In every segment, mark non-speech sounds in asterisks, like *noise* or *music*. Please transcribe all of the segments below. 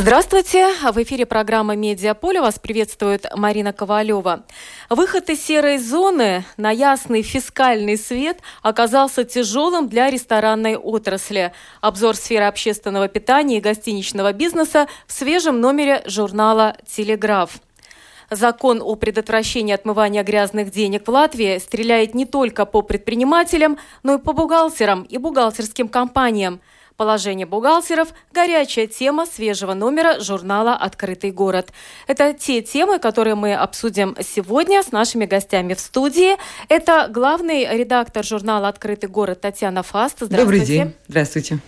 Здравствуйте! В эфире программа «Медиаполе» вас приветствует Марина Ковалева. Выход из серой зоны на ясный фискальный свет оказался тяжелым для ресторанной отрасли. Обзор сферы общественного питания и гостиничного бизнеса в свежем номере журнала «Телеграф». Закон о предотвращении отмывания грязных денег в Латвии стреляет не только по предпринимателям, но и по бухгалтерам и бухгалтерским компаниям – Положение бухгалтеров – горячая тема свежего номера журнала «Открытый город». Это те темы, которые мы обсудим сегодня с нашими гостями в студии. Это главный редактор журнала «Открытый город» Татьяна Фаст. Здравствуйте. Добрый день. Здравствуйте.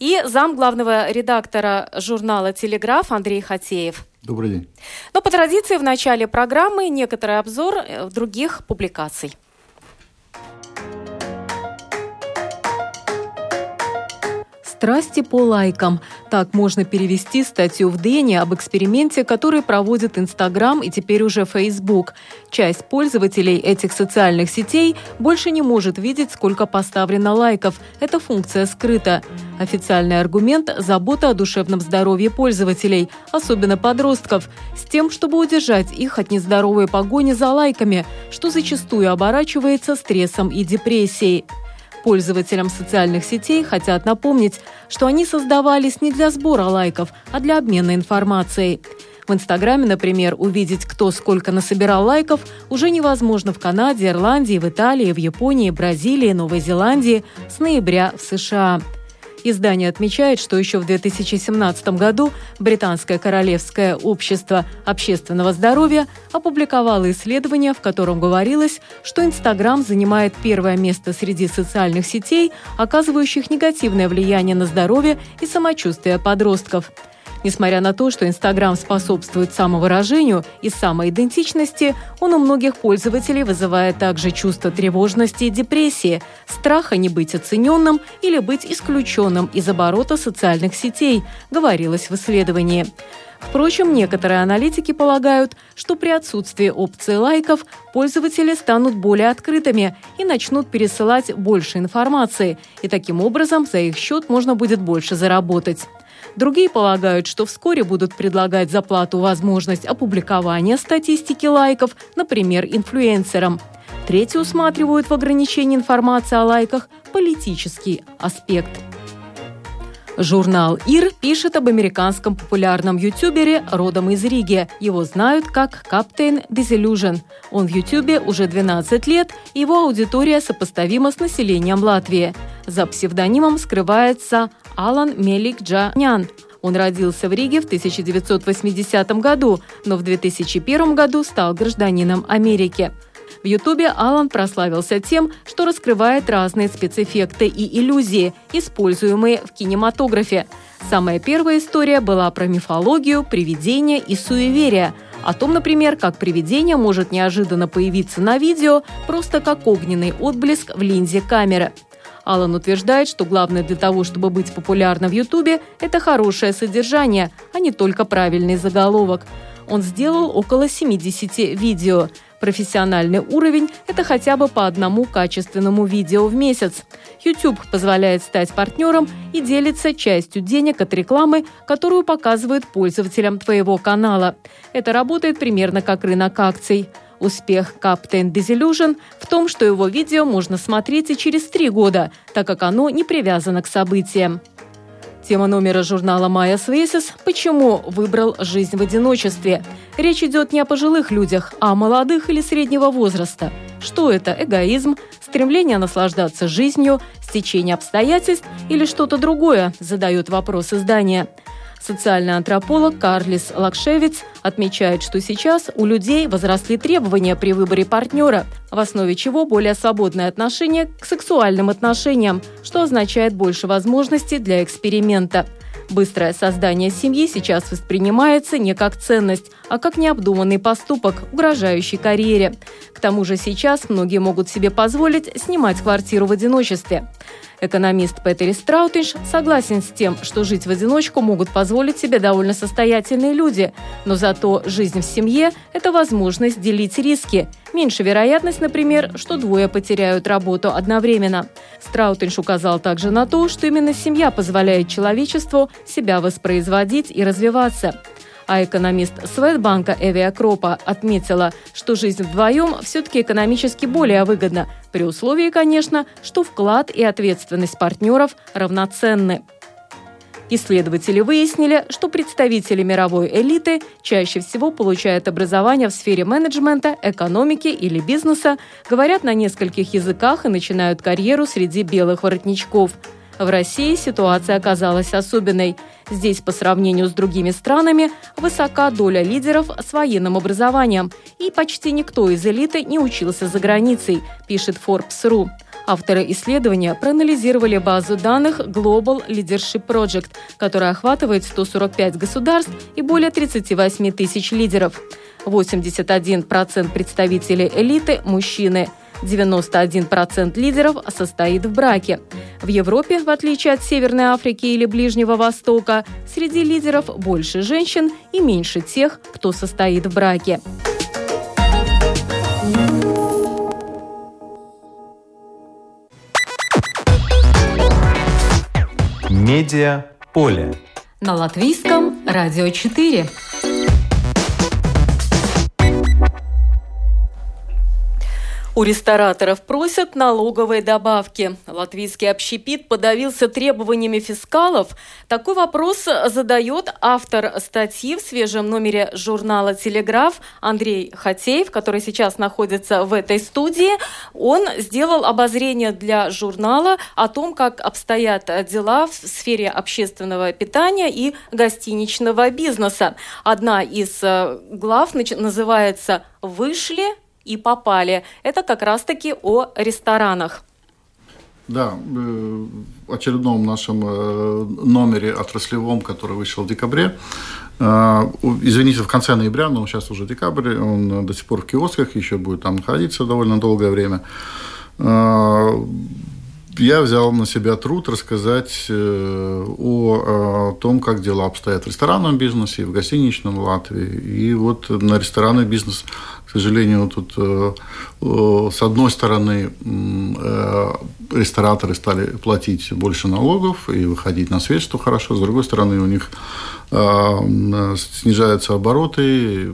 И зам главного редактора журнала «Телеграф» Андрей Хатеев. Добрый день. Но по традиции в начале программы некоторый обзор э, других публикаций. Страсти по лайкам. Так можно перевести статью в Дэне об эксперименте, который проводит Инстаграм и теперь уже Фейсбук. Часть пользователей этих социальных сетей больше не может видеть, сколько поставлено лайков. Эта функция скрыта. Официальный аргумент – забота о душевном здоровье пользователей, особенно подростков, с тем, чтобы удержать их от нездоровой погони за лайками, что зачастую оборачивается стрессом и депрессией. Пользователям социальных сетей хотят напомнить, что они создавались не для сбора лайков, а для обмена информацией. В Инстаграме, например, увидеть, кто сколько насобирал лайков, уже невозможно в Канаде, Ирландии, в Италии, в Японии, Бразилии, Новой Зеландии с ноября в США. Издание отмечает, что еще в 2017 году Британское королевское общество общественного здоровья опубликовало исследование, в котором говорилось, что Инстаграм занимает первое место среди социальных сетей, оказывающих негативное влияние на здоровье и самочувствие подростков – Несмотря на то, что Инстаграм способствует самовыражению и самоидентичности, он у многих пользователей вызывает также чувство тревожности и депрессии, страха не быть оцененным или быть исключенным из оборота социальных сетей, говорилось в исследовании. Впрочем, некоторые аналитики полагают, что при отсутствии опции лайков пользователи станут более открытыми и начнут пересылать больше информации, и таким образом за их счет можно будет больше заработать. Другие полагают, что вскоре будут предлагать за плату возможность опубликования статистики лайков, например, инфлюенсерам. Третьи усматривают в ограничении информации о лайках политический аспект. Журнал «Ир» пишет об американском популярном ютубере родом из Риги. Его знают как Captain Disillusion. Он в ютубе уже 12 лет, его аудитория сопоставима с населением Латвии. За псевдонимом скрывается Алан Мелик Джанян. Он родился в Риге в 1980 году, но в 2001 году стал гражданином Америки. В Ютубе Алан прославился тем, что раскрывает разные спецэффекты и иллюзии, используемые в кинематографе. Самая первая история была про мифологию, привидения и суеверия. О том, например, как привидение может неожиданно появиться на видео, просто как огненный отблеск в линзе камеры. Алан утверждает, что главное для того, чтобы быть популярным в Ютубе, это хорошее содержание, а не только правильный заголовок. Он сделал около 70 видео. Профессиональный уровень – это хотя бы по одному качественному видео в месяц. YouTube позволяет стать партнером и делится частью денег от рекламы, которую показывают пользователям твоего канала. Это работает примерно как рынок акций. Успех Captain Disillusion в том, что его видео можно смотреть и через три года, так как оно не привязано к событиям. Тема номера журнала «Майя Свесис» «Почему выбрал жизнь в одиночестве?» Речь идет не о пожилых людях, а о молодых или среднего возраста. Что это – эгоизм, стремление наслаждаться жизнью, стечение обстоятельств или что-то другое, задает вопрос издания – Социальный антрополог Карлис Лакшевиц отмечает, что сейчас у людей возросли требования при выборе партнера, в основе чего более свободное отношение к сексуальным отношениям, что означает больше возможностей для эксперимента. Быстрое создание семьи сейчас воспринимается не как ценность, а как необдуманный поступок, угрожающий карьере. К тому же сейчас многие могут себе позволить снимать квартиру в одиночестве. Экономист Петери Страутинш согласен с тем, что жить в одиночку могут позволить себе довольно состоятельные люди, но зато жизнь в семье – это возможность делить риски. Меньше вероятность, например, что двое потеряют работу одновременно. Страутинш указал также на то, что именно семья позволяет человечеству себя воспроизводить и развиваться. А экономист Светбанка Эвия Кропа отметила, что жизнь вдвоем все-таки экономически более выгодна, при условии, конечно, что вклад и ответственность партнеров равноценны. Исследователи выяснили, что представители мировой элиты чаще всего получают образование в сфере менеджмента, экономики или бизнеса, говорят на нескольких языках и начинают карьеру среди белых воротничков – в России ситуация оказалась особенной. Здесь по сравнению с другими странами высока доля лидеров с военным образованием, и почти никто из элиты не учился за границей, пишет Forbes.ru. Авторы исследования проанализировали базу данных Global Leadership Project, которая охватывает 145 государств и более 38 тысяч лидеров. 81% представителей элиты – мужчины – 91% лидеров состоит в браке. В Европе, в отличие от Северной Африки или Ближнего Востока, среди лидеров больше женщин и меньше тех, кто состоит в браке. Медиа поле. На латвийском радио 4. У рестораторов просят налоговые добавки. Латвийский общепит подавился требованиями фискалов. Такой вопрос задает автор статьи в свежем номере журнала «Телеграф» Андрей Хатеев, который сейчас находится в этой студии. Он сделал обозрение для журнала о том, как обстоят дела в сфере общественного питания и гостиничного бизнеса. Одна из э, глав называется «Вышли и попали. Это как раз-таки о ресторанах. Да, э, в очередном нашем э, номере отраслевом, который вышел в декабре, э, Извините, в конце ноября, но сейчас уже декабрь, он до сих пор в киосках, еще будет там находиться довольно долгое время я взял на себя труд рассказать э, о, том, как дела обстоят в ресторанном бизнесе и в гостиничном Латвии. И вот на ресторанный бизнес, к сожалению, тут э, с одной стороны э, рестораторы стали платить больше налогов и выходить на свет, что хорошо. С другой стороны, у них снижаются обороты,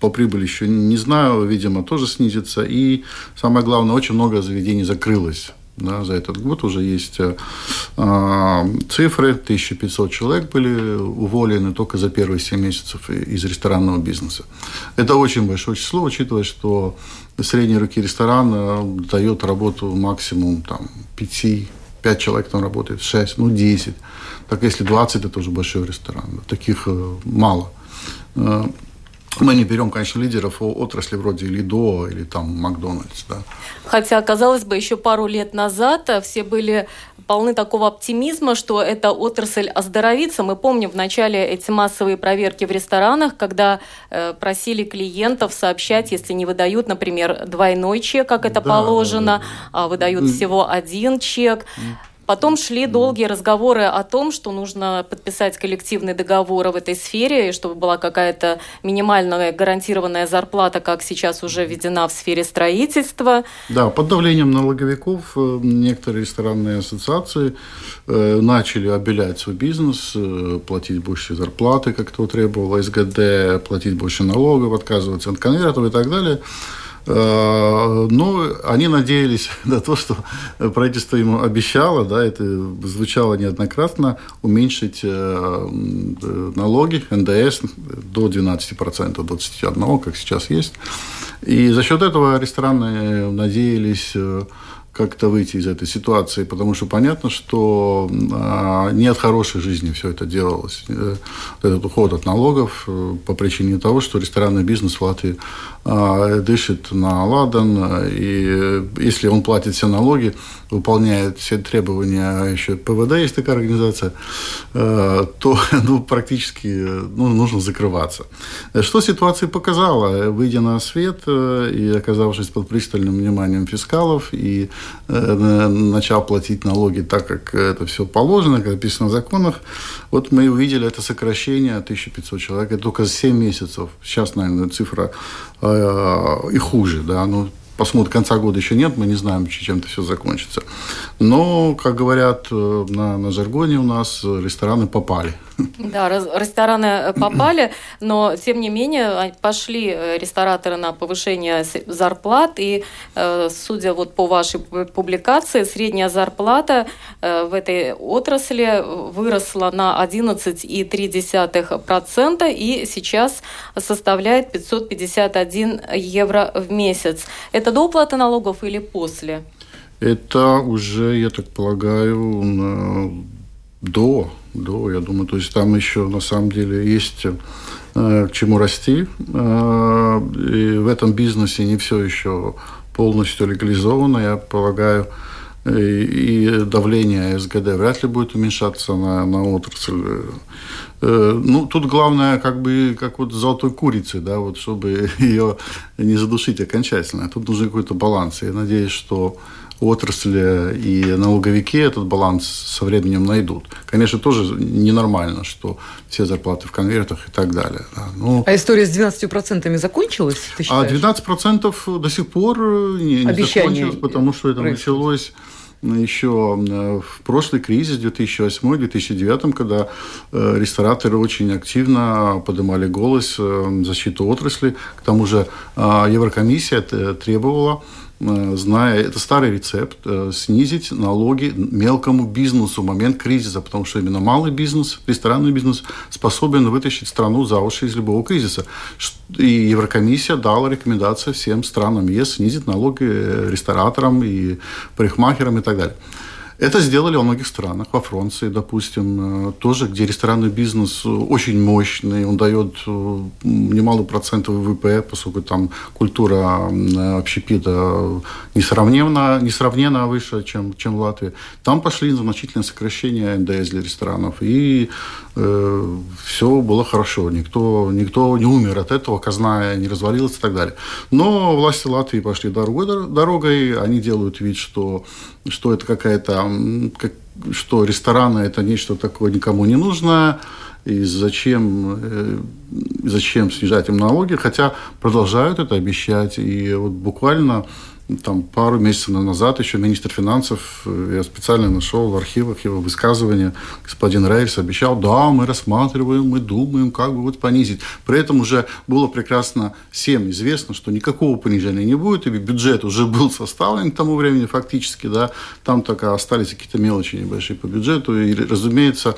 по прибыли еще не знаю, видимо, тоже снизится. И самое главное, очень много заведений закрылось да, за этот год уже есть э, цифры. 1500 человек были уволены только за первые 7 месяцев из ресторанного бизнеса. Это очень большое число, учитывая, что средней руки ресторана дает работу максимум там, 5, 5 человек там работает, 6, ну 10. Так если 20, это уже большой ресторан. Таких э, мало. Мы не берем, конечно, лидеров отрасли вроде Лидо или там Макдональдс. Да. Хотя, казалось бы, еще пару лет назад э, все были полны такого оптимизма, что эта отрасль оздоровится. Мы помним в начале эти массовые проверки в ресторанах, когда э, просили клиентов сообщать, если не выдают, например, двойной чек, как это да, положено, да, да. а выдают всего один чек. Потом шли долгие разговоры о том, что нужно подписать коллективный договор в этой сфере, и чтобы была какая-то минимальная гарантированная зарплата, как сейчас уже введена в сфере строительства. Да, под давлением налоговиков э, некоторые ресторанные ассоциации э, начали обелять свой бизнес, э, платить больше зарплаты, как то требовало СГД, платить больше налогов, отказываться от конвертов и так далее. Э, но они надеялись *laughs* на то, что правительство ему обещало, да, это звучало неоднократно, уменьшить э, налоги, НДС до 12%, 21%, как сейчас есть. И за счет этого рестораны надеялись э, как-то выйти из этой ситуации, потому что понятно, что а, не от хорошей жизни все это делалось. Э, этот уход от налогов э, по причине того, что ресторанный бизнес в Латвии а, дышит на ладан, и если он платит все налоги, выполняет все требования, еще ПВД есть такая организация, э, то *laughs* ну, практически ну, нужно закрываться. Что ситуация показала? Выйдя на свет и оказавшись под пристальным вниманием фискалов и Э, начал платить налоги так, как это все положено, как написано в законах, вот мы увидели это сокращение 1500 человек. Это только за 7 месяцев. Сейчас, наверное, цифра э, и хуже. Да? Ну, посмотрим, конца года еще нет, мы не знаем, чем это все закончится. Но, как говорят э, на, на жаргоне у нас, рестораны попали. Да, рестораны попали, но тем не менее пошли э, рестораторы на повышение зарплат, и э, судя вот по вашей публикации, средняя зарплата в этой отрасли выросла на 11,3% и сейчас составляет 551 евро в месяц. Это до уплаты налогов или после? Это уже, я так полагаю, до, до, я думаю. То есть там еще на самом деле есть э, к чему расти. Э, и в этом бизнесе не все еще полностью легализовано, я полагаю. И, давление СГД вряд ли будет уменьшаться на, на отрасль. Э, ну, тут главное, как бы, как вот золотой курицы, да, вот, чтобы *laughs* ее не задушить окончательно. Тут нужен какой-то баланс. Я надеюсь, что отрасли и налоговики этот баланс со временем найдут. Конечно, тоже ненормально, что все зарплаты в конвертах и так далее. Да. Ну, а история с 12% закончилась, ты А 12% до сих пор не, не закончилось, потому что это происходит. началось еще э, в прошлый кризис 2008-2009, когда э, рестораторы очень активно поднимали голос э, в защиту отрасли. К тому же Еврокомиссия требовала зная, это старый рецепт, э, снизить налоги мелкому бизнесу в момент кризиса, потому что именно малый бизнес, ресторанный бизнес способен вытащить страну за уши из любого кризиса. И Еврокомиссия дала рекомендации всем странам ЕС снизить налоги э, рестораторам и парикмахерам и так далее. Это сделали во многих странах, во Франции, допустим, э, тоже, где ресторанный бизнес очень мощный, он дает э, немалый процент ВВП, поскольку там культура общепита несравненно, несравненно выше, чем, чем в Латвии. Там пошли значительные сокращения НДС для ресторанов, и э, все было хорошо. Никто, никто не умер от этого, казна не развалилась и так далее. Но власти Латвии пошли дорогой, дорогой они делают вид, что, что это какая-то как, что рестораны это нечто такое никому не нужное, и зачем, э, зачем снижать им налоги, хотя продолжают это обещать. И вот буквально там пару месяцев назад еще министр финансов, э, я специально нашел в архивах его высказывания, господин Рейс обещал, да, мы рассматриваем, мы думаем, как бы вот понизить. При этом уже было прекрасно всем известно, что никакого понижения не будет, и бюджет уже был составлен к тому времени фактически, да, там только остались какие-то мелочи небольшие по бюджету, и, разумеется,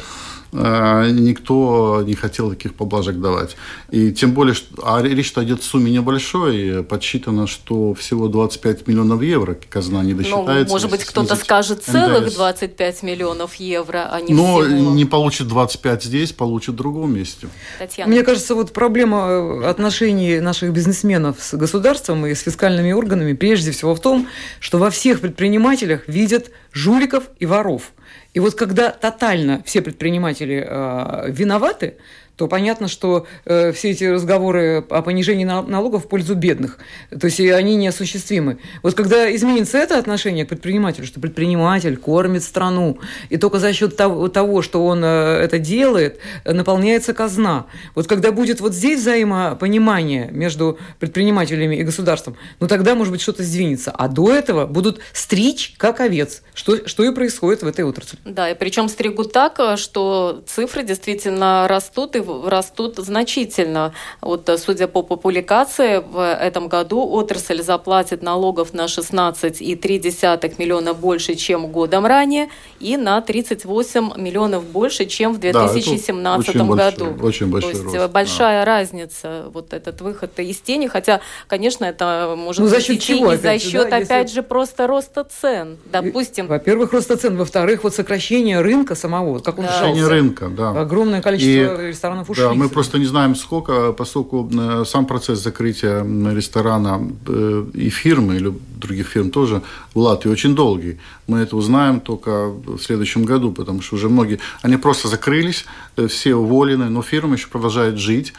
никто не хотел таких поблажек давать. И тем более, что, а речь идет о сумме небольшой, подсчитано, что всего 25 миллионов евро казна не ну, досчитается. Ну, может быть, кто-то скажет целых НДС. 25 миллионов евро, а не Но всего. не получит 25 здесь, получит в другом месте. Татьяна. Мне кажется, вот проблема отношений наших бизнесменов с государством и с фискальными органами прежде всего в том, что во всех предпринимателях видят жуликов и воров – и вот когда тотально все предприниматели э, виноваты, то понятно, что э, все эти разговоры о понижении налогов в пользу бедных, то есть они неосуществимы. Вот когда изменится это отношение к предпринимателю, что предприниматель кормит страну, и только за счет того, того что он э, это делает, наполняется казна. Вот когда будет вот здесь взаимопонимание между предпринимателями и государством, ну тогда, может быть, что-то сдвинется. А до этого будут стричь как овец, что, что и происходит в этой отрасли. Да, и причем стригут так, что цифры действительно растут, и растут значительно. Вот, судя по публикации, в этом году отрасль заплатит налогов на 16,3 миллиона больше, чем годом ранее, и на 38 миллионов больше, чем в 2017 да, году. Большой, очень большой То есть рост, большая да. разница, вот этот выход из тени, хотя, конечно, это может ну, за счет чего, и за счет, да, опять если... же, просто роста цен. Допустим. Во-первых, роста цен, во-вторых, вот сокращение рынка самого, как он да. рынка, да. Огромное количество и, ресторанов ушли. Да, мы просто не знаем сколько, поскольку э, сам процесс закрытия ресторана э, и фирмы, или других фирм тоже в Латвии очень долгий. Мы это узнаем только в следующем году, потому что уже многие, они просто закрылись, э, все уволены, но фирма еще продолжает жить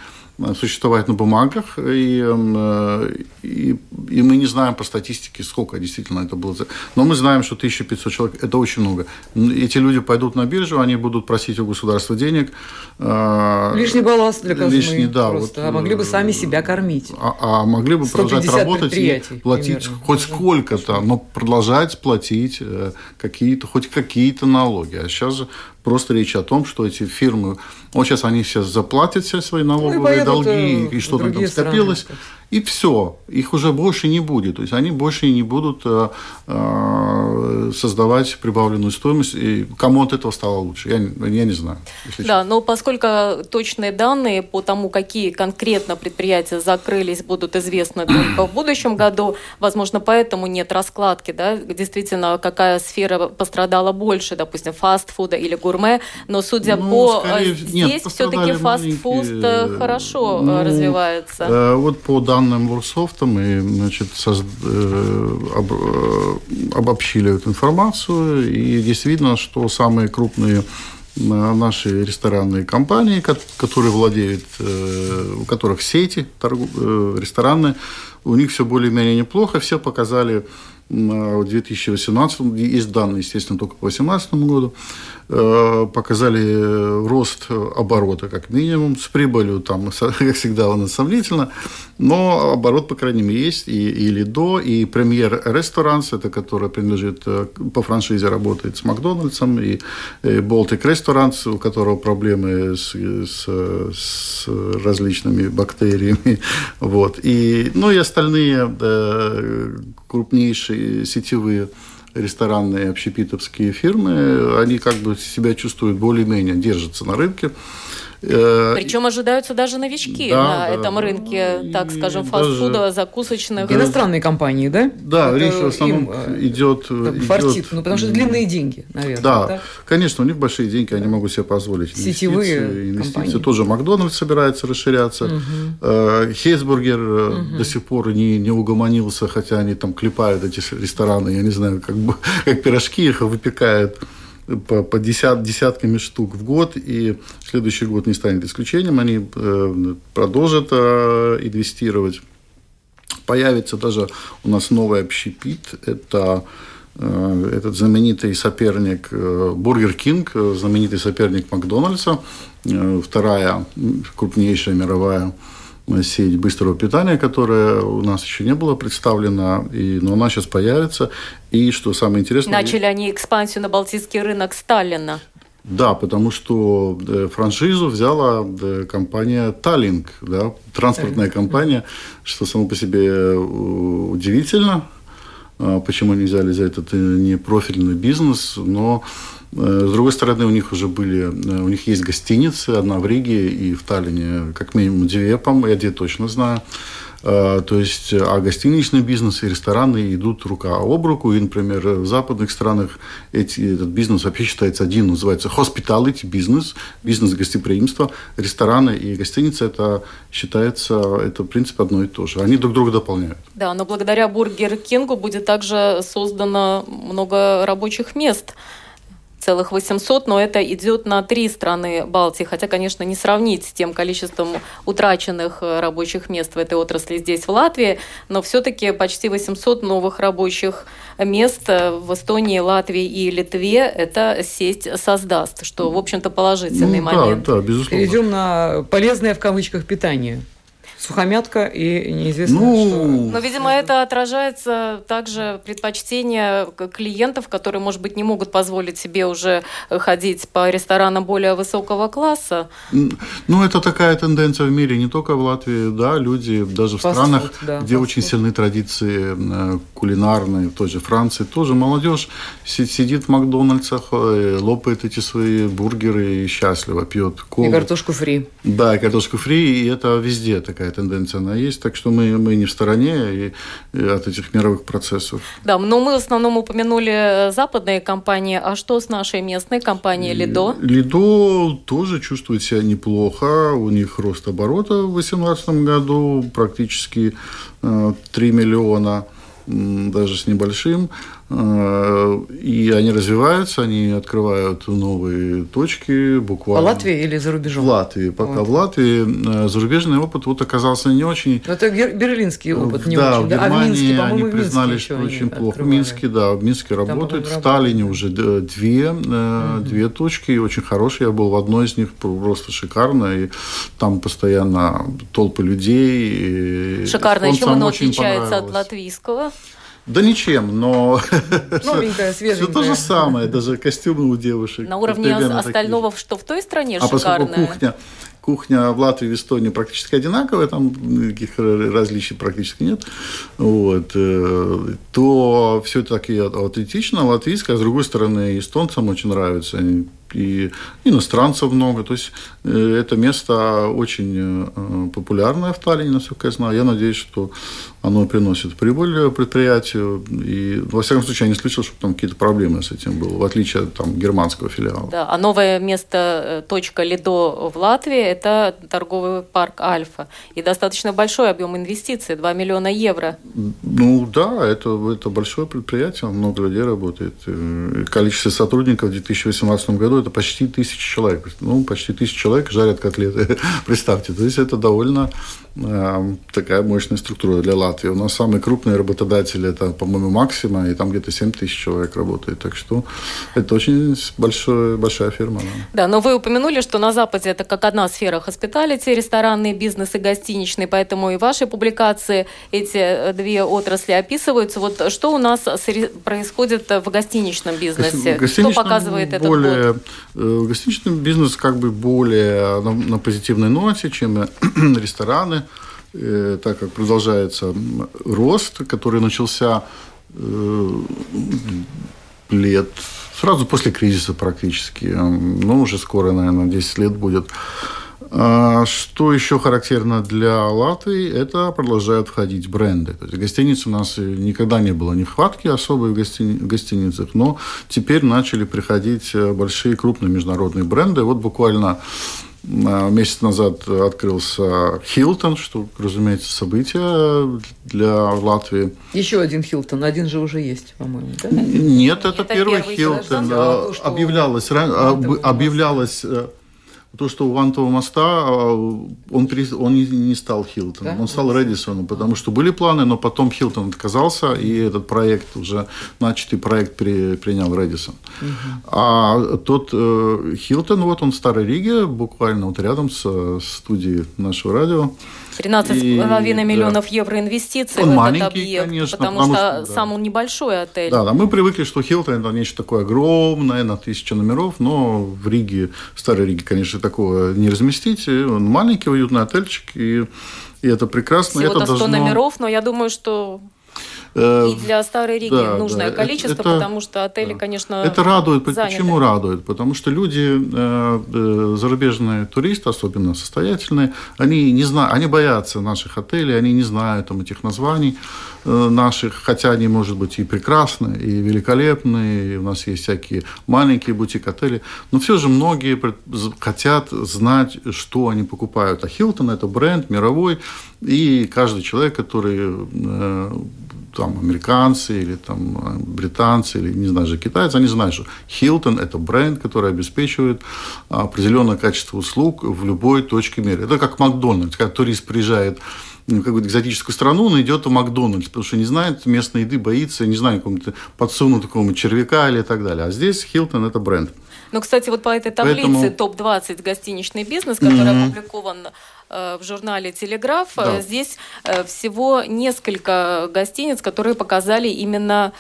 существовать на бумагах, и, эм, и, и мы не знаем по статистике, сколько действительно это было. Но мы знаем, что 1500 человек – это очень много. Эти люди пойдут на биржу, они будут просить у государства денег. Э, лишний балласт для казны лишний, да, просто. Вот, а могли бы э, сами себя кормить. А, а могли бы продолжать работать и платить примерно. хоть сколько-то, но продолжать платить э, какие-то, хоть какие-то налоги. А сейчас же просто речь о том, что эти фирмы, вот сейчас они сейчас заплатят все свои налоговые ну, долги, и что-то там скопилось. Страны и все, их уже больше не будет. То есть они больше не будут э, э, создавать прибавленную стоимость. И кому от этого стало лучше, я, я не знаю. Да, но поскольку точные данные по тому, какие конкретно предприятия закрылись, будут известны только в *clears throat* будущем году, возможно, поэтому нет раскладки, да, действительно, какая сфера пострадала больше, допустим, фастфуда или гурме, но судя ну, по скорее, здесь все-таки фастфуд э, хорошо ну, развивается. Э, вот по данным Лурсофта мы значит, соз... Э, об... Э, обобщили эту информацию, и здесь видно, что самые крупные э, наши ресторанные компании, которые владеют, у которых сети рестораны, у них все более-менее неплохо, все показали в 2018, есть данные, естественно, только по 2018 году, Э, показали э, рост оборота как минимум, с прибылью там, *laughs* как всегда, он сомнительно, но оборот, по крайней мере, есть, и, или до, и премьер Ресторанс, это которая принадлежит, э, по франшизе работает с Макдональдсом, и Baltic Restaurants, у которого проблемы с, с, с различными бактериями, *laughs* вот, и, ну и остальные да, крупнейшие сетевые ресторанные общепитовские фирмы, они как бы себя чувствуют более-менее, держатся на рынке. Э, Причем ожидаются даже новички да, на да, этом рынке, ну, так скажем, фастфуда, закусочных. Да, Иностранные компании, да? Да, Это речь в основном э, идет... Фартит, идет... ну потому что длинные деньги, наверное. Да, да, конечно, у них большие деньги, они могут себе позволить Сетевые инвестиции. инвестиции. Тоже Макдональдс собирается расширяться. Угу. Хейсбургер угу. до сих пор не, не угомонился, хотя они там клепают эти рестораны, я не знаю, как, бы, *laughs* как пирожки их выпекают по, по десят, десятками штук в год, и следующий год не станет исключением, они э, продолжат э, инвестировать. Появится даже у нас новый общепит, это э, этот знаменитый соперник Бургер Кинг, знаменитый соперник Макдональдса, вторая крупнейшая мировая сеть быстрого питания, которая у нас еще не была представлена, и, но она сейчас появится. И что самое интересное... Начали они экспансию на балтийский рынок Сталина. Да, потому что э, франшизу взяла э, компания Таллинг, да, транспортная компания, что само по себе э, удивительно. А почему они взяли за этот непрофильный бизнес, но с другой стороны, у них уже были, э, у них есть гостиницы, одна в Риге и в Таллине, как минимум две, по-моему, я две точно знаю. Э, то есть, а гостиничный бизнес и рестораны идут рука об руку. И, например, в западных странах эти, этот бизнес вообще считается один, называется hospitality бизнес, бизнес гостеприимства. Рестораны и гостиницы это считается, это в принципе одно и то же. Они друг друга дополняют. Да, но благодаря Бургер Кингу будет также создано много рабочих мест целых 800, но это идет на три страны Балтии, хотя, конечно, не сравнить с тем количеством утраченных э, рабочих мест в этой отрасли здесь, в Латвии, но все-таки почти 800 новых рабочих мест э, в Эстонии, Латвии и Литве эта сеть создаст, что, в общем-то, положительный ну, момент. Да, да, безусловно. Перейдем на полезное в кавычках питание. Сухомятка и неизвестно ну, что. Но, видимо, это отражается также предпочтение клиентов, которые, может быть, не могут позволить себе уже ходить по ресторанам более высокого класса. Ну, это такая тенденция в мире, не только в Латвии, да, люди даже в фастфуд, странах, да, где фастфуд. очень сильны традиции э, кулинарные, в той же Франции, тоже молодежь сидит в Макдональдсах, э, лопает эти свои бургеры и счастливо пьет колу. И картошку фри. Да, и картошку фри, и это везде такая тенденция она есть, так что мы, мы не в стороне и, и от этих мировых процессов. Да, но мы в основном упомянули западные компании, а что с нашей местной компанией Лидо? Лидо тоже чувствует себя неплохо, у них рост оборота в 2018 году практически 3 э, миллиона даже с небольшим. Э, и они развиваются, они открывают новые точки буквально. В Латвии или за рубежом? В Латвии. Пока вот. в Латвии. Э, зарубежный опыт вот оказался не очень... Но это берлинский опыт не да, очень. В Германии а в Минске, они признали, что очень плохо. Открывали. В Минске, да, в Минске Там работают. В Сталине уже две, угу. две точки, очень хорошие. Я был в одной из них, просто шикарно. И там постоянно толпы людей. Шикарно. Чем оно отличается от латвийского? Да ничем, но *laughs* Новенькая, свеженькая. все то же самое, даже костюмы у девушек. На уровне остального, что в той стране а шикарная. поскольку кухня, кухня в Латвии и в Эстонии практически одинаковая, там никаких различий практически нет, вот, э, то все таки аутентично, латвийское, а с другой стороны, эстонцам очень нравится, и иностранцев много. То есть э, это место очень э, популярное в Таллине, насколько я знаю. Я надеюсь, что оно приносит прибыль предприятию. И, во всяком случае, я не слышал, чтобы там какие-то проблемы с этим было, в отличие от там, германского филиала. Да, а новое место, э, точка Лидо в Латвии, это торговый парк Альфа. И достаточно большой объем инвестиций, 2 миллиона евро. Ну да, это, это большое предприятие, много людей работает. Количество сотрудников в 2018 году это почти тысяча человек. Ну, почти тысяча человек жарят котлеты. *laughs* Представьте. То есть это довольно э, такая мощная структура для Латвии. У нас самый крупный работодатель это, по-моему, Максима, и там где-то 7 тысяч человек работает. Так что это очень большой, большая фирма. Да. да, но вы упомянули, что на Западе это как одна сфера хоспиталити, ресторанный бизнес и гостиничный, поэтому и в вашей публикации эти э, две отрасли описываются. Вот что у нас происходит в гостиничном бизнесе? Что показывает этот более, год? Э, гостиничный бизнес как бы более на, на позитивной ноте, чем *clears throat* рестораны, э, так как продолжается рост, который начался э, лет сразу после кризиса практически, ну, уже скоро, наверное, 10 лет будет. А что еще характерно для Латвии, это продолжают входить бренды. То есть гостиниц у нас никогда не было нехватки особой в, гости... в гостиницах, но теперь начали приходить э, большие крупные международные бренды. Вот буквально э, месяц назад открылся Хилтон, что, разумеется, событие для Латвии. Еще один Хилтон, один же уже есть, по-моему, да? Нет, это, это первый Хилтон. Э, объявлялось, объявлялось то, что у Вантового моста а, он, он не стал Хилтоном, да? он стал Редисоном, потому что были планы, но потом Хилтон отказался, и этот проект уже, начатый проект при, принял Редисон. Угу. А тот э, Хилтон, вот он в Старой Риге, буквально вот рядом с студией нашего радио, 13,5 миллионов да. евро инвестиций он в этот объект, конечно, потому, потому что, что да. сам он небольшой отель. Да, да, мы привыкли, что Хилтон это нечто такое огромное, на тысячу номеров, но в Риге, в Старой Риге, конечно, такого не разместить. Он маленький, уютный отельчик, и, и это прекрасно. Всего-то это 100 должно... номеров, но я думаю, что и для Старой Риги да, нужное да, количество, это, потому что отели, да. конечно, Это радует. Заняты. Почему радует? Потому что люди, э, э, зарубежные туристы, особенно состоятельные, они, не знают, они боятся наших отелей, они не знают там, этих названий наших, хотя они, может быть, и прекрасны, и великолепны, и у нас есть всякие маленькие бутик-отели, но все же многие хотят знать, что они покупают. А Хилтон – это бренд мировой, и каждый человек, который там американцы или там э, британцы или не знаю же китайцы, они знают, что Hilton это бренд, который обеспечивает определенное качество услуг в любой точке мира. Это как Макдональдс, когда турист приезжает в какую-то экзотическую страну, он идет в Макдональдс, потому что не знает местной еды, боится, не знает какого-то подсунутого какого червяка или так далее. А здесь Хилтон это бренд. Ну, кстати, вот по этой таблице Поэтому... топ-20 гостиничный бизнес, который mm-hmm. опубликован в журнале «Телеграф». Да. Здесь всего несколько гостиниц, которые показали именно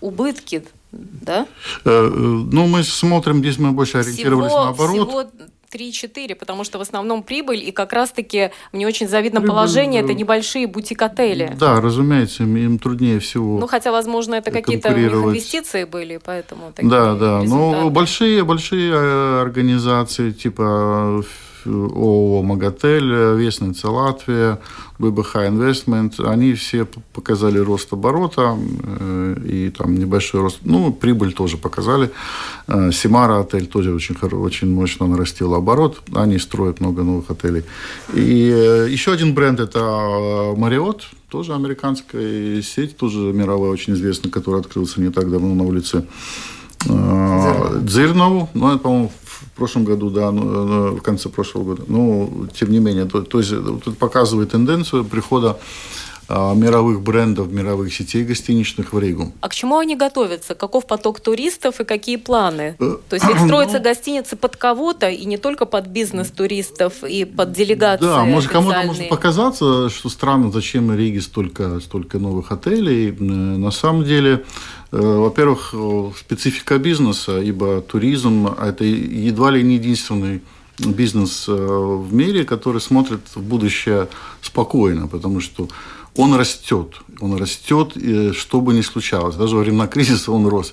убытки да? Ну, мы смотрим, здесь мы больше ориентировались всего, на оборот. Всего 3-4, потому что в основном прибыль, и как раз-таки в не очень завидном прибыль, положении это небольшие бутик-отели. Да, разумеется, им труднее всего Ну, хотя, возможно, это какие-то инвестиции были, поэтому такие Да, да, но большие, большие э, организации, типа ООО «Маготель», Вестница Латвия, ББХ Инвестмент, они все показали рост оборота э, и там небольшой рост, ну, прибыль тоже показали. Э, Симара отель тоже очень, очень мощно нарастил оборот, они строят много новых отелей. И э, еще один бренд – это Marriott, тоже американская сеть, тоже мировая, очень известная, которая открылся не так давно на улице Дзирнову. Ну, это, по-моему, в прошлом году, да, ну, ну, в конце прошлого года. Но, тем не менее, то, то есть тут показывает тенденцию прихода мировых брендов, мировых сетей гостиничных в Ригу. А к чему они готовятся? Каков поток туристов и какие планы? Э, То есть ведь строятся ну, гостиницы под кого-то, и не только под бизнес туристов, и под делегации Да, может, кому-то может показаться, что странно, зачем Риге столько, столько новых отелей. Э, на самом деле, э, во-первых, специфика бизнеса, ибо туризм – это едва ли не единственный бизнес в мире, который смотрит в будущее спокойно, потому что он растет. Он растет, что бы ни случалось. Даже во времена кризиса он рос.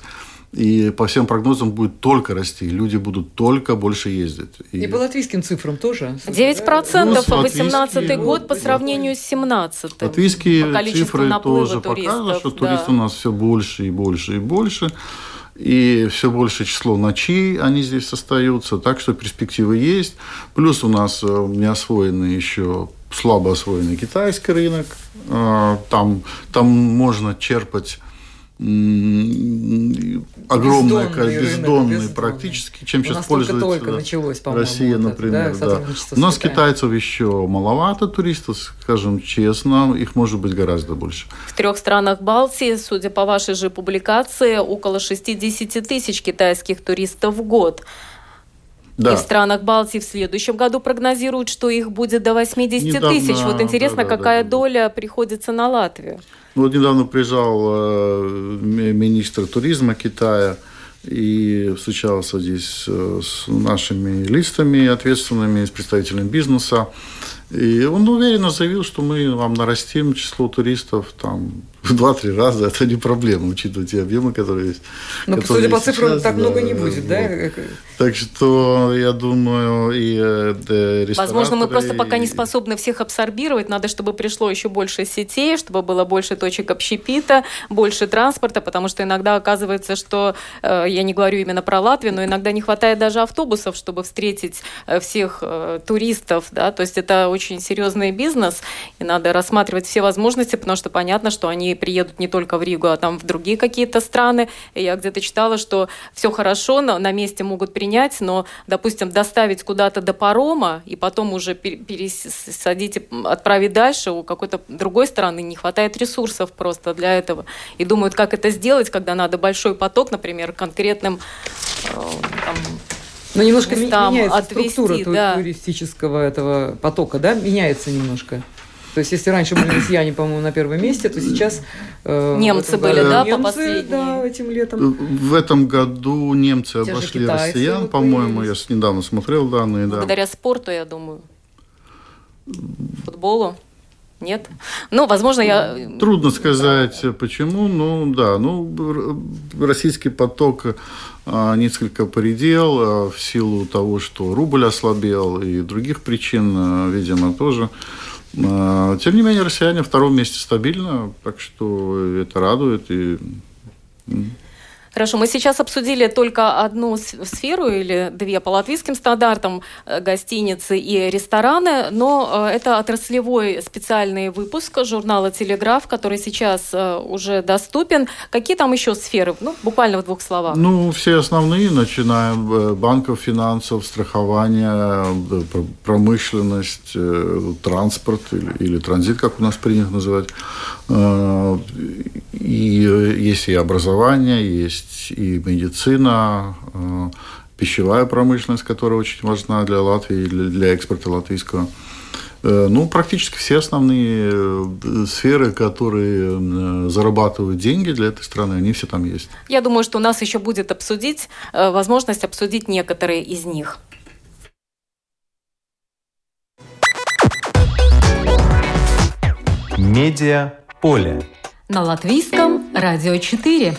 И по всем прогнозам будет только расти. Люди будут только больше ездить. И, и по латвийским цифрам тоже. 9% процентов ну, 18 год по сравнению с 17 Латвийские по цифры тоже показывают, что да. туристов у нас все больше и больше и больше. И все большее число ночей они здесь остаются, так что перспективы есть. Плюс у нас э, не освоены еще слабо освоенный китайский рынок. А, там, там можно черпать огромное количество бездонный практически, чем сейчас пользуется только началось, Россия, вот например. Это, да, да. У нас китайцев еще маловато туристов, скажем честно, их может быть гораздо больше. В трех странах Балтии, судя по вашей же публикации, около 60 тысяч китайских туристов в год. Да. И в странах Балтии в следующем году прогнозируют, что их будет до 80 недавно, тысяч. Вот интересно, да, да, какая да, да. доля приходится на Латвию? Ну, вот недавно приезжал э, министр туризма Китая и встречался здесь э, с нашими листами ответственными, с представителями бизнеса. И он уверенно заявил, что мы вам нарастим число туристов там в 2-3 раза. Это не проблема, учитывая те объемы, которые есть. Но, ну, судя по цифрам, сейчас, так да, много не будет, вот. Так что, я думаю, и э, Возможно, мы просто пока не способны всех абсорбировать. Надо, чтобы пришло еще больше сетей, чтобы было больше точек общепита, больше транспорта, потому что иногда оказывается, что, э, я не говорю именно про Латвию, но иногда не хватает даже автобусов, чтобы встретить э, всех туристов, да, то есть это очень серьезный бизнес, и надо рассматривать все возможности, потому что понятно, что они приедут не только в Ригу, а там в другие какие-то страны. И я где-то читала, что все хорошо, на, на месте могут принять, но, допустим, доставить куда-то до парома и потом уже пересадить, отправить дальше, у какой-то другой страны не хватает ресурсов просто для этого. И думают, как это сделать, когда надо большой поток, например, конкретным э, там, но немножко местам меняется отвести, структура да. туристического этого потока, да, меняется немножко. То есть, если раньше были россияне, по-моему, на первом месте, то сейчас... Э, немцы были, да, немцы, по последнему? Да, этим летом. В этом году немцы Те обошли китайцы, россиян, по-моему, я недавно смотрел данные. Благодаря да. спорту, я думаю. Футболу. Нет? Ну, возможно, я... Трудно сказать, почему. Ну, да, ну, российский поток а, несколько поредел а, в силу того, что рубль ослабел и других причин, а, видимо, тоже. Тем не менее, россияне в втором месте стабильно, так что это радует. И... Хорошо, мы сейчас обсудили только одну сферу или две по латвийским стандартам э, гостиницы и рестораны, но э, это отраслевой специальный выпуск журнала «Телеграф», который сейчас э, уже доступен. Какие там еще сферы? Ну, буквально в двух словах. Ну, все основные, начиная банков, финансов, страхования, промышленность, транспорт или, или транзит, как у нас принято называть. Есть и образование, есть есть и медицина, э, пищевая промышленность, которая очень важна для Латвии, для экспорта латвийского. Э, ну, практически все основные э, сферы, которые зарабатывают деньги для этой страны, они все там есть. Я думаю, что у нас еще будет обсудить, возможность обсудить некоторые из них. Медиа поле. На латвийском радио 4.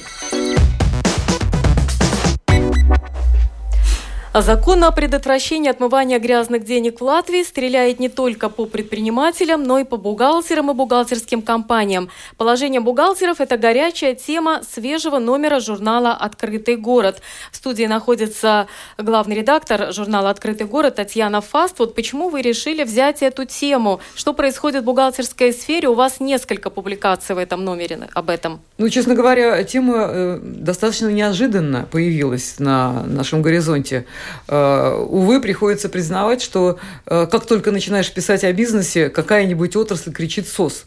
Закон о предотвращении отмывания грязных денег в Латвии стреляет не только по предпринимателям, но и по бухгалтерам и бухгалтерским компаниям. Положение бухгалтеров – это горячая тема свежего номера журнала «Открытый город». В студии находится главный редактор журнала «Открытый город» Татьяна Фаст. Вот почему вы решили взять эту тему? Что происходит в бухгалтерской сфере? У вас несколько публикаций в этом номере об этом. Ну, честно говоря, тема э, достаточно неожиданно появилась на нашем горизонте. Э, увы, приходится признавать, что э, как только начинаешь писать о бизнесе, какая-нибудь отрасль кричит «СОС».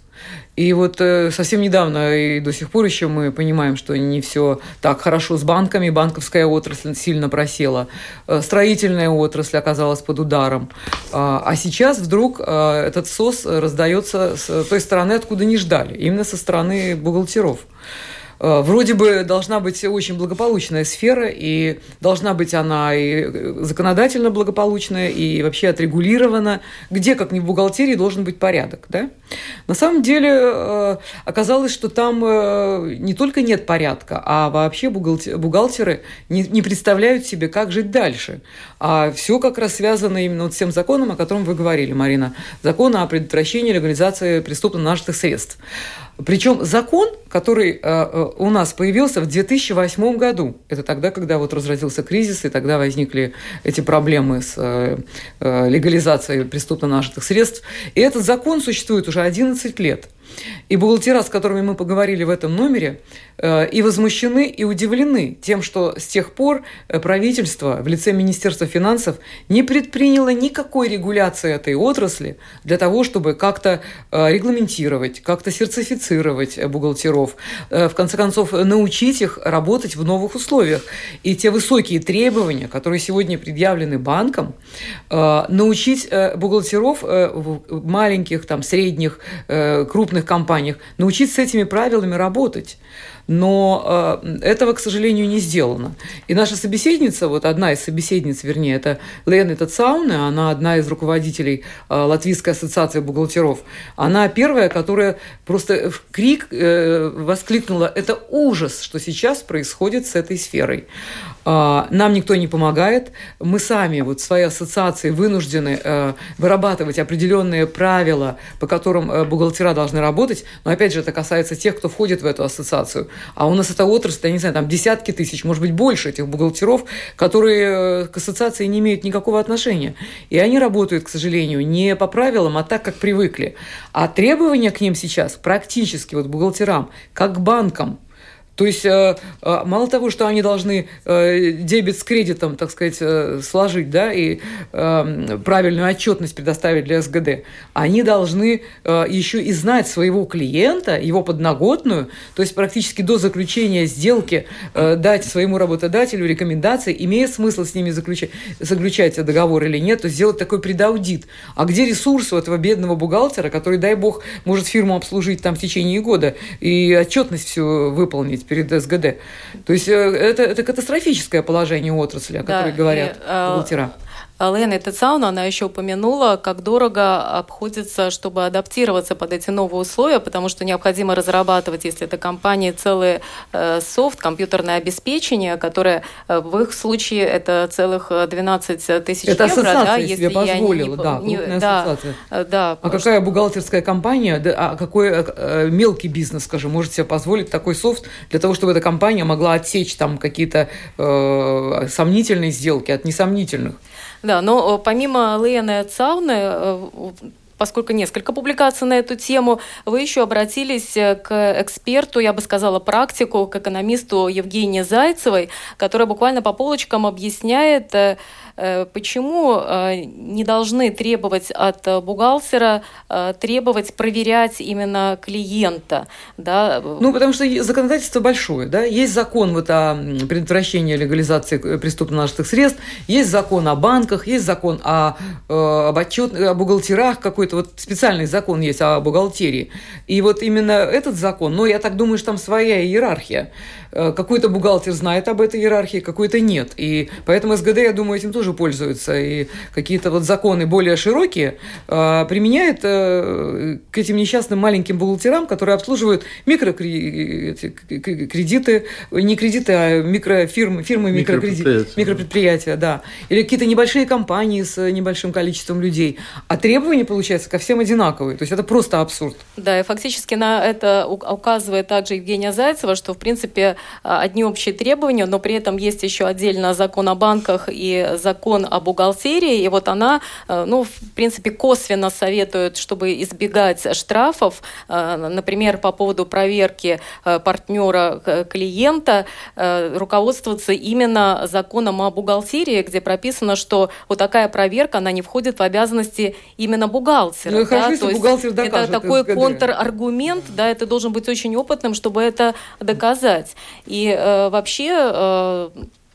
И вот э, совсем недавно и до сих пор еще мы понимаем, что не все так хорошо с банками, банковская отрасль сильно просела, строительная отрасль оказалась под ударом. А сейчас вдруг этот СОС раздается с той стороны, откуда не ждали, именно со стороны бухгалтеров. Э, вроде бы должна быть очень благополучная сфера, и должна быть она и э, законодательно благополучная, и вообще отрегулирована, где, как ни в бухгалтерии, должен быть порядок. Да? На самом деле э, оказалось, что там не только нет порядка, а вообще бухгалтеры не представляют себе, как жить дальше. А все как раз связано именно вот с тем законом, о котором вы говорили, Марина. Закон о предотвращении легализации преступно нажитых средств. Причем закон, который э, э, у нас появился в 2008 году, это тогда, когда вот разразился кризис, и тогда возникли эти проблемы с э, легализацией преступно нажитых средств. И этот закон существует уже 11 лет. И бухгалтера, с которыми мы поговорили в этом номере, э, и возмущены, и удивлены тем, что с тех пор э, правительство в лице Министерства финансов не предприняло никакой регуляции этой отрасли для того, чтобы как-то э, регламентировать, как-то сертифицировать бухгалтеров, в конце концов, научить их работать в новых условиях. И те высокие требования, которые сегодня предъявлены банкам, научить бухгалтеров маленьких, там, средних, крупных крупных компаниях, научиться с этими правилами работать. Но э, этого, к сожалению, не сделано. И наша собеседница, вот одна из собеседниц, вернее, это Лена Тацауна, она одна из руководителей э, Латвийской ассоциации бухгалтеров. Она первая, которая просто в крик э, воскликнула, это ужас, что сейчас происходит с этой сферой. Э, нам никто не помогает, мы сами, вот своей ассоциации, вынуждены э, вырабатывать определенные правила, по которым э, бухгалтера должны работать, но опять же это касается тех, кто входит в эту ассоциацию. А у нас эта отрасль, я не знаю, там десятки тысяч, может быть, больше этих бухгалтеров, которые э, к ассоциации не имеют никакого отношения. И они работают, к сожалению, не по правилам, а так, как привыкли. А требования к ним сейчас практически вот бухгалтерам, как к банкам, то есть э, э, мало того, что они должны э, дебет с кредитом, так сказать, сложить, да, и правильную отчетность предоставить для СГД, они должны еще и знать своего клиента, его подноготную, то есть практически до заключения сделки дать своему работодателю рекомендации, имеет смысл с ними заключать, заключать договор или нет, то есть сделать такой предаудит. А где ресурсы у этого бедного бухгалтера, который, дай бог, может фирму обслужить там в течение года и отчетность всю выполнить? Ответить перед СГД. То есть э, это, это катастрофическое положение отрасли, о которой да, говорят и, э, бухгалтера. Лена Тецауна, она еще упомянула, как дорого обходится, чтобы адаптироваться под эти новые условия, потому что необходимо разрабатывать, если это компании, целый э, софт, компьютерное обеспечение, которое э, в их случае это целых 12 тысяч это евро. Да, если себе позволила, не, да, не, да, ассоциация. Э, да, а какая бухгалтерская компания, да, а какой э, мелкий бизнес, скажем, может себе позволить такой софт для того, чтобы эта компания могла отсечь там какие-то э, сомнительные сделки от несомнительных? Да, но помимо Лены Цауны, э, поскольку несколько публикаций на эту тему, вы еще обратились э, к эксперту, я бы сказала, практику, к экономисту Евгении Зайцевой, которая буквально по полочкам объясняет, э, почему не должны требовать от бухгалтера требовать проверять именно клиента? Да? Ну, потому что законодательство большое. Да? Есть закон вот о предотвращении легализации преступно-нажитых средств, есть закон о банках, есть закон о, об отчет, о бухгалтерах, какой-то вот специальный закон есть о бухгалтерии. И вот именно этот закон, но я так думаю, что там своя иерархия. Э, какой-то бухгалтер знает об этой иерархии, какой-то нет. И поэтому СГД, я думаю, этим тоже пользуется. И какие-то вот законы более широкие э, применяет э, к этим несчастным маленьким бухгалтерам, которые обслуживают микрокредиты, не кредиты, а микрофирмы, фирмы микрокредиты, микропредприятия, да. Или какие-то небольшие компании с небольшим количеством людей. А требования, получается, ко всем одинаковые. То есть это просто абсурд. Да, и фактически на это указывает также Евгения Зайцева, что, в принципе, одни общие требования, но при этом есть еще отдельно закон о банках и закон о бухгалтерии. И вот она, э, ну, в принципе, косвенно советует, чтобы избегать штрафов, э, например, по поводу проверки э, партнера клиента, руководствоваться именно законом о бухгалтерии, где прописано, что вот такая проверка, она не входит в обязанности именно бухгалтера. Ну, да? хорошо, То есть бухгалтер докажет, это такой контраргумент, да, это должен быть очень опытным, чтобы это доказать. И э, вообще э,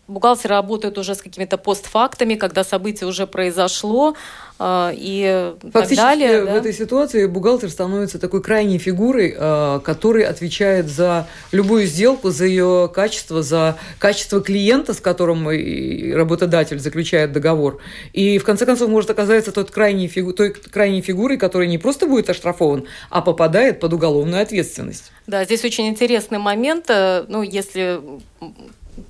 бухгалтеры работают уже с какими-то постфактами, когда событие уже произошло и Фактически так далее. в да? этой ситуации бухгалтер становится такой крайней фигурой, э, который отвечает за любую сделку, за ее качество, за качество клиента, с которым работодатель заключает договор. И в конце концов может оказаться тот крайней фигу, той крайней фигурой, которая не просто будет оштрафован, а попадает под уголовную ответственность. Да, здесь очень интересный момент. Э, ну, если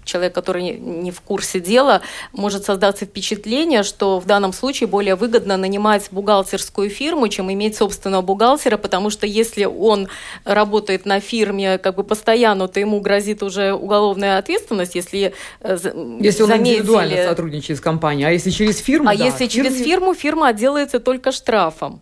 человек, который не в курсе дела, может создаться впечатление, что в данном случае более выгодно нанимать бухгалтерскую фирму, чем иметь собственного бухгалтера, потому что если он работает на фирме как бы постоянно, то ему грозит уже уголовная ответственность, если э, Если он заметили... индивидуально сотрудничает с компанией, а если через фирму, А да, если через фирму, фирма отделается только штрафом.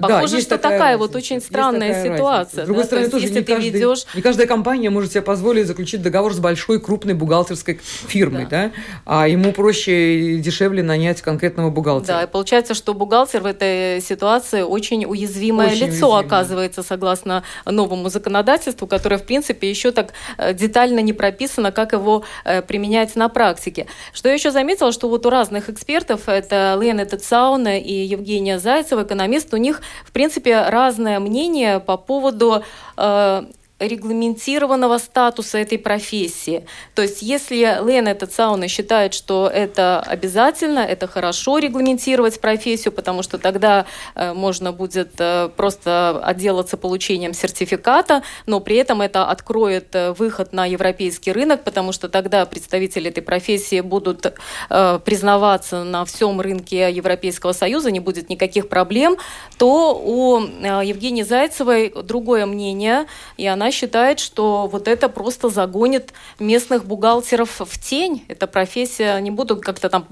Похоже, да, что такая, такая вот очень странная ситуация. Разница. С другой да? стороны, есть, тоже если не, ты каждый, ведешь... не каждая компания может себе позволить заключить договор с большой крупной бухгалтерской фирмой, да. да? А ему проще и дешевле нанять конкретного бухгалтера. Да, и получается, что бухгалтер в этой ситуации очень уязвимое очень лицо уязвимое. оказывается, согласно новому законодательству, которое, в принципе, еще так э, детально не прописано, как его э, применять на практике. Что я еще заметила, что вот у разных экспертов, это Лена Тецауна и Евгения Зайцева, экономист, у них в принципе, разное мнение по поводу э, регламентированного статуса этой профессии. То есть если Лена Тацауна считает, что это обязательно, это хорошо регламентировать профессию, потому что тогда э, можно будет э, просто отделаться получением сертификата, но при этом это откроет э, выход на европейский рынок, потому что тогда представители этой профессии будут э, признаваться на всем рынке Европейского Союза, не будет никаких проблем, то у э, Евгении Зайцевой другое мнение, и она считает, что вот это просто загонит местных бухгалтеров в тень. Эта профессия, не будут как-то там...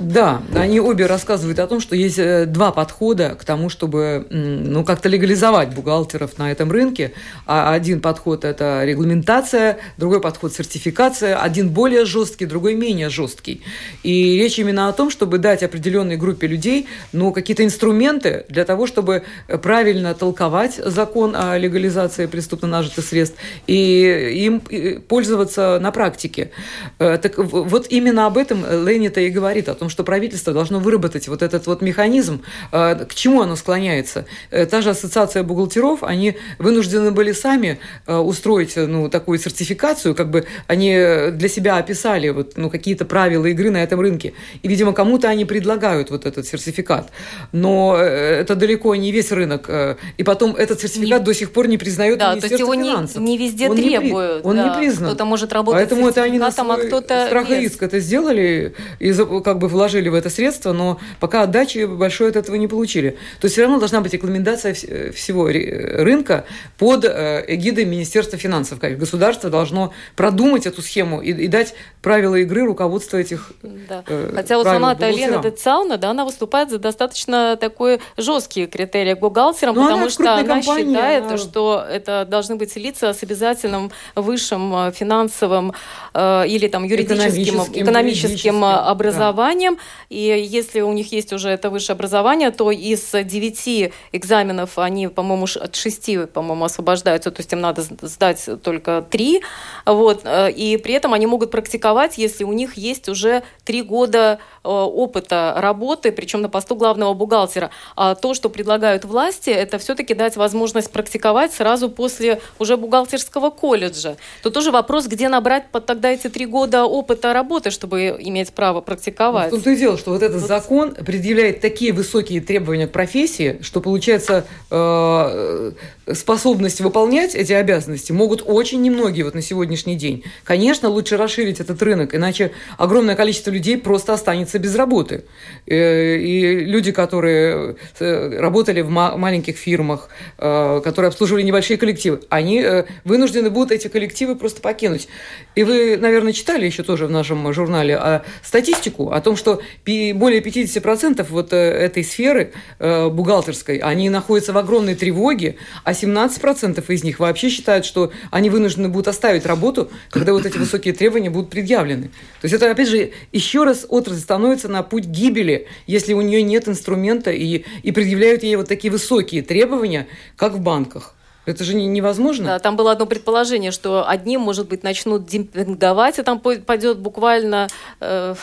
Да, они обе рассказывают о том, что есть э, два подхода к тому, чтобы ну, как-то легализовать бухгалтеров на этом рынке. А один подход – это регламентация, другой подход – сертификация. Один более жесткий, другой менее жесткий. И речь именно о том, чтобы дать определенной группе людей ну, какие-то инструменты для того, чтобы правильно толковать закон о легализации преступно нажитых каких средств, и им пользоваться на практике. Э, так вот именно об этом Ленни-то и говорит, о том, что правительство должно выработать вот этот вот механизм, э, к чему оно склоняется. Э, та же ассоциация бухгалтеров, они вынуждены были сами устроить ну, такую сертификацию, как бы они для себя описали вот, ну, какие-то правила игры на этом рынке. И, видимо, кому-то они предлагают вот этот сертификат. Но это далеко не весь рынок. И потом этот сертификат не... до сих пор не признает да, Министерство то есть его финансов. Не, не везде он требуют. Не, он да. не признан. Кто-то может работать Поэтому это они на а а кто-то страх и риск это сделали и как бы вложили в это средство, но пока отдачи большой от этого не получили. То есть все равно должна быть рекомендация всего рынка под э, эгидой Министерства финансов. Государство должно продумать эту схему и, и дать правила игры руководства этих да. э, Хотя вот сама Талина Децауна, да, она выступает за достаточно такой жесткие критерии бухгалтерам, но потому она что она считает, она... что это должны быть эти лица с обязательным высшим финансовым или там юридическим, экономическим, экономическим образованием. Да. И если у них есть уже это высшее образование, то из девяти экзаменов они, по-моему, от шести, по-моему, освобождаются, то есть им надо сдать только три. Вот. И при этом они могут практиковать, если у них есть уже три года опыта работы, причем на посту главного бухгалтера. А то, что предлагают власти, это все-таки дать возможность практиковать сразу после уже бухгалтерского колледжа. Тут тоже вопрос, где набрать под тогда эти три года опыта работы, чтобы иметь право практиковать. Ну, в том-то и дело, что вот этот вот. закон предъявляет такие высокие требования к профессии, что получается э, способность выполнять эти обязанности могут очень немногие вот на сегодняшний день. Конечно, лучше расширить этот рынок, иначе огромное количество людей просто останется без работы. Э, и люди, которые э, работали в маленьких фирмах, э, которые обслуживали небольшие коллективы, они вынуждены будут эти коллективы просто покинуть. И вы, наверное, читали еще тоже в нашем журнале статистику о том, что более 50% вот этой сферы бухгалтерской, они находятся в огромной тревоге, а 17% из них вообще считают, что они вынуждены будут оставить работу, когда вот эти высокие требования будут предъявлены. То есть это, опять же, еще раз отрасль становится на путь гибели, если у нее нет инструмента и, и предъявляют ей вот такие высокие требования, как в банках. Это же невозможно. Да, там было одно предположение, что одни, может быть, начнут демпинговать, и там пойдет буквально э,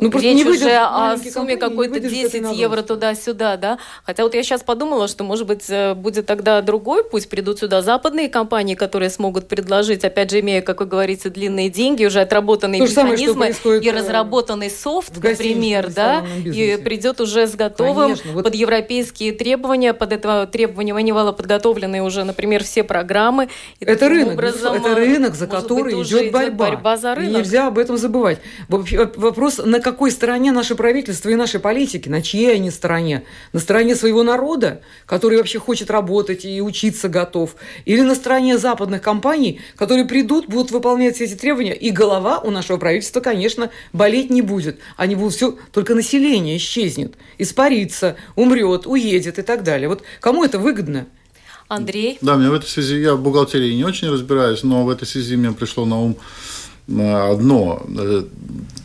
ну, Речь не уже о сумме какой-то 10 евро туда-сюда, да? Хотя вот я сейчас подумала, что, может быть, э, будет тогда другой путь, придут сюда западные компании, которые смогут предложить, опять же, имея, как вы говорите, длинные деньги, уже отработанные То механизмы самое, и э, разработанный софт, например, да, и придет уже с готовым Конечно, вот... под европейские требования, под это требование Манивала подготовлены уже, например, все программы. И это рынок, образом, это рынок, за который быть, идет борьба. борьба за рынок. И нельзя об этом забывать. Вопрос вопрос, на какой стороне наше правительство и наши политики, на чьей они стороне? На стороне своего народа, который вообще хочет работать и учиться готов? Или на стороне западных компаний, которые придут, будут выполнять все эти требования, и голова у нашего правительства, конечно, болеть не будет. Они будут все, только население исчезнет, испарится, умрет, уедет и так далее. Вот кому это выгодно? Андрей? Да, мне в этой связи, я в бухгалтерии не очень разбираюсь, но в этой связи мне пришло на ум одно. Э,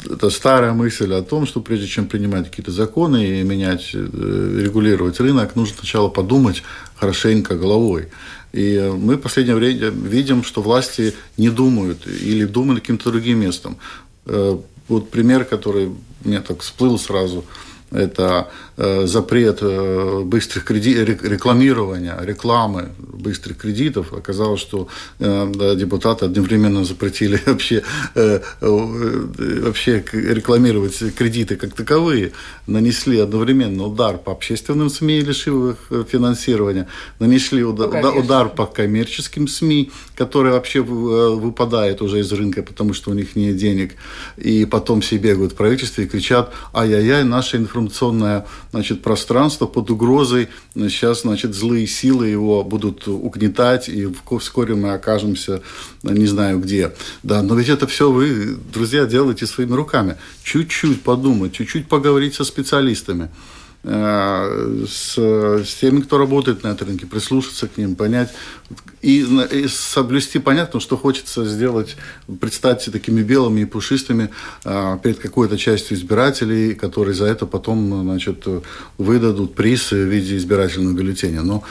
это старая мысль о том, что прежде чем принимать какие-то законы и менять, э, регулировать рынок, нужно сначала подумать хорошенько головой. И мы в последнее время видим, что власти не думают или думают каким-то другим местом. Э, вот пример, который мне так всплыл сразу – это э, запрет э, быстрых кредитов, рекламирования, рекламы быстрых кредитов. Оказалось, что э, депутаты одновременно запретили *laughs* вообще, вообще рекламировать кредиты как таковые. Нанесли одновременно удар по общественным СМИ, лишив их финансирования, нанесли удар, ну, удар по коммерческим СМИ, которые вообще выпадают уже из рынка, потому что у них нет денег. И потом все бегают в правительстве и кричат, ай-яй-яй, наша информация информационное значит, пространство под угрозой. Сейчас значит, злые силы его будут угнетать, и вскоре мы окажемся не знаю где. Да, но ведь это все вы, друзья, делаете своими руками. Чуть-чуть подумать, чуть-чуть поговорить со специалистами. Э, с, с теми, кто работает на этом рынке, прислушаться к ним, понять и, и соблюсти, понятно, что хочется сделать, представить себе такими белыми и пушистыми а, перед какой-то частью избирателей, которые за это потом значит, выдадут приз в виде избирательного бюллетеня. Но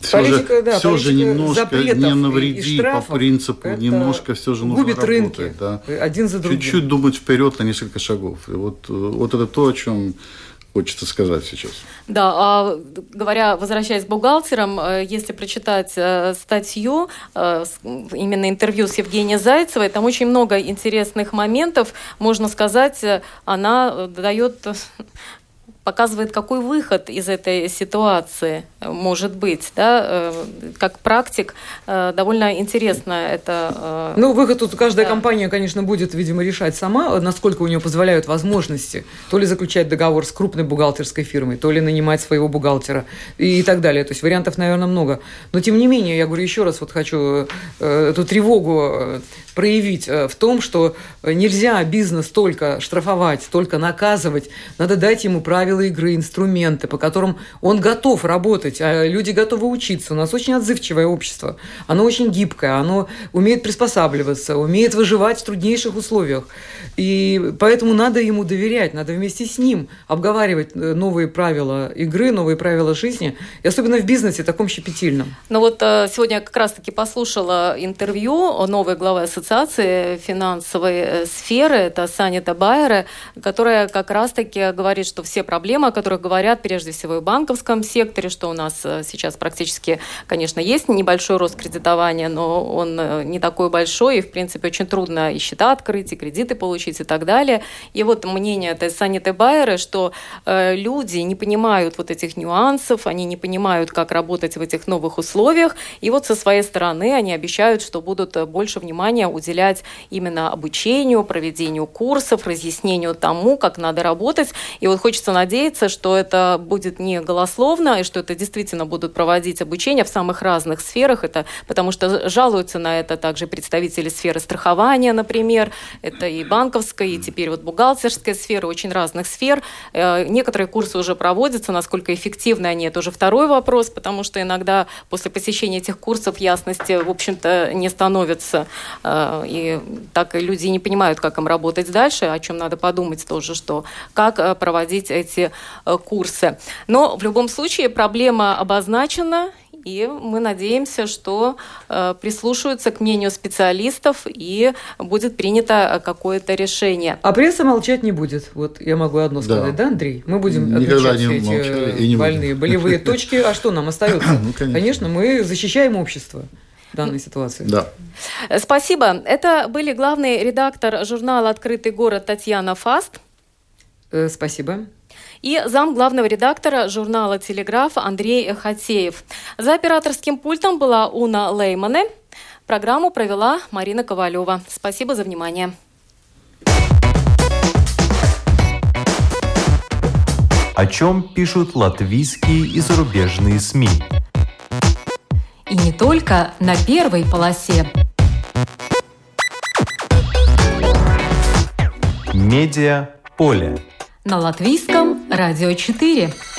все политика, же, да, все же немножко не навреди штрафов, по принципу, немножко все же нужно губит работать. Рынки, да. Один за другим. Чуть-чуть думать вперед на несколько шагов. И вот, вот это то, о чем хочется сказать сейчас. Да, а, говоря, возвращаясь к бухгалтерам, э, если прочитать э, статью, э, именно интервью с Евгенией Зайцевой, там очень много интересных моментов, можно сказать, она дает *laughs* показывает, какой выход из этой ситуации может быть. Да? Э, как практик э, довольно интересно это. Э, ну, выход тут каждая да. компания, конечно, будет, видимо, решать сама, насколько у нее позволяют возможности. То ли заключать договор с крупной бухгалтерской фирмой, то ли нанимать своего бухгалтера и так далее. То есть вариантов, наверное, много. Но, тем не менее, я говорю еще раз, вот хочу эту тревогу проявить в том, что нельзя бизнес только штрафовать, только наказывать. Надо дать ему правила правила игры, инструменты, по которым он готов работать, а люди готовы учиться. У нас очень отзывчивое общество. Оно очень гибкое, оно умеет приспосабливаться, умеет выживать в труднейших условиях. И поэтому надо ему доверять, надо вместе с ним обговаривать э, новые правила игры, новые правила жизни, и особенно в бизнесе таком щепетильном. Ну вот э, сегодня я как раз-таки послушала интервью новой главы ассоциации финансовой э, сферы, это Саня Табайера, которая как раз-таки говорит, что все проблемы, о которых говорят прежде всего и в банковском секторе, что у нас сейчас практически, конечно, есть небольшой рост кредитования, но он не такой большой, и, в принципе, очень трудно и счета открыть, и кредиты получить, и так далее. И вот мнение этой Сани Тебайеры, что э, люди не понимают вот этих нюансов, они не понимают, как работать в этих новых условиях, и вот со своей стороны они обещают, что будут больше внимания уделять именно обучению, проведению курсов, разъяснению тому, как надо работать. И вот хочется надеяться, что это будет не голословно, и что это действительно будут проводить обучение в самых разных сферах. Это потому что жалуются на это также представители сферы страхования, например, это и банковская, и теперь вот бухгалтерская сфера, очень разных сфер. Э, некоторые курсы уже проводятся, насколько эффективны они, это уже второй вопрос, потому что иногда после посещения этих курсов ясности, в общем-то, не становится. Э, и так люди не понимают, как им работать дальше, о чем надо подумать тоже, что как э, проводить эти курсы. Но в любом случае проблема обозначена, и мы надеемся, что э, прислушаются к мнению специалистов и будет принято э, какое-то решение. А пресса молчать не будет. Вот я могу одно сказать, да, да Андрей? Мы будем Никогда не все эти и не больные будем. болевые точки. А что нам остается? *coughs* ну, конечно. конечно, мы защищаем общество в данной ситуации. Да. Спасибо. Это были главный редактор журнала «Открытый город» Татьяна Фаст. Э, спасибо и зам главного редактора журнала «Телеграф» Андрей Хатеев. За операторским пультом была Уна Леймане. Программу провела Марина Ковалева. Спасибо за внимание. О чем пишут латвийские и зарубежные СМИ? И не только на первой полосе. Медиа поле. На латвийском радио 4.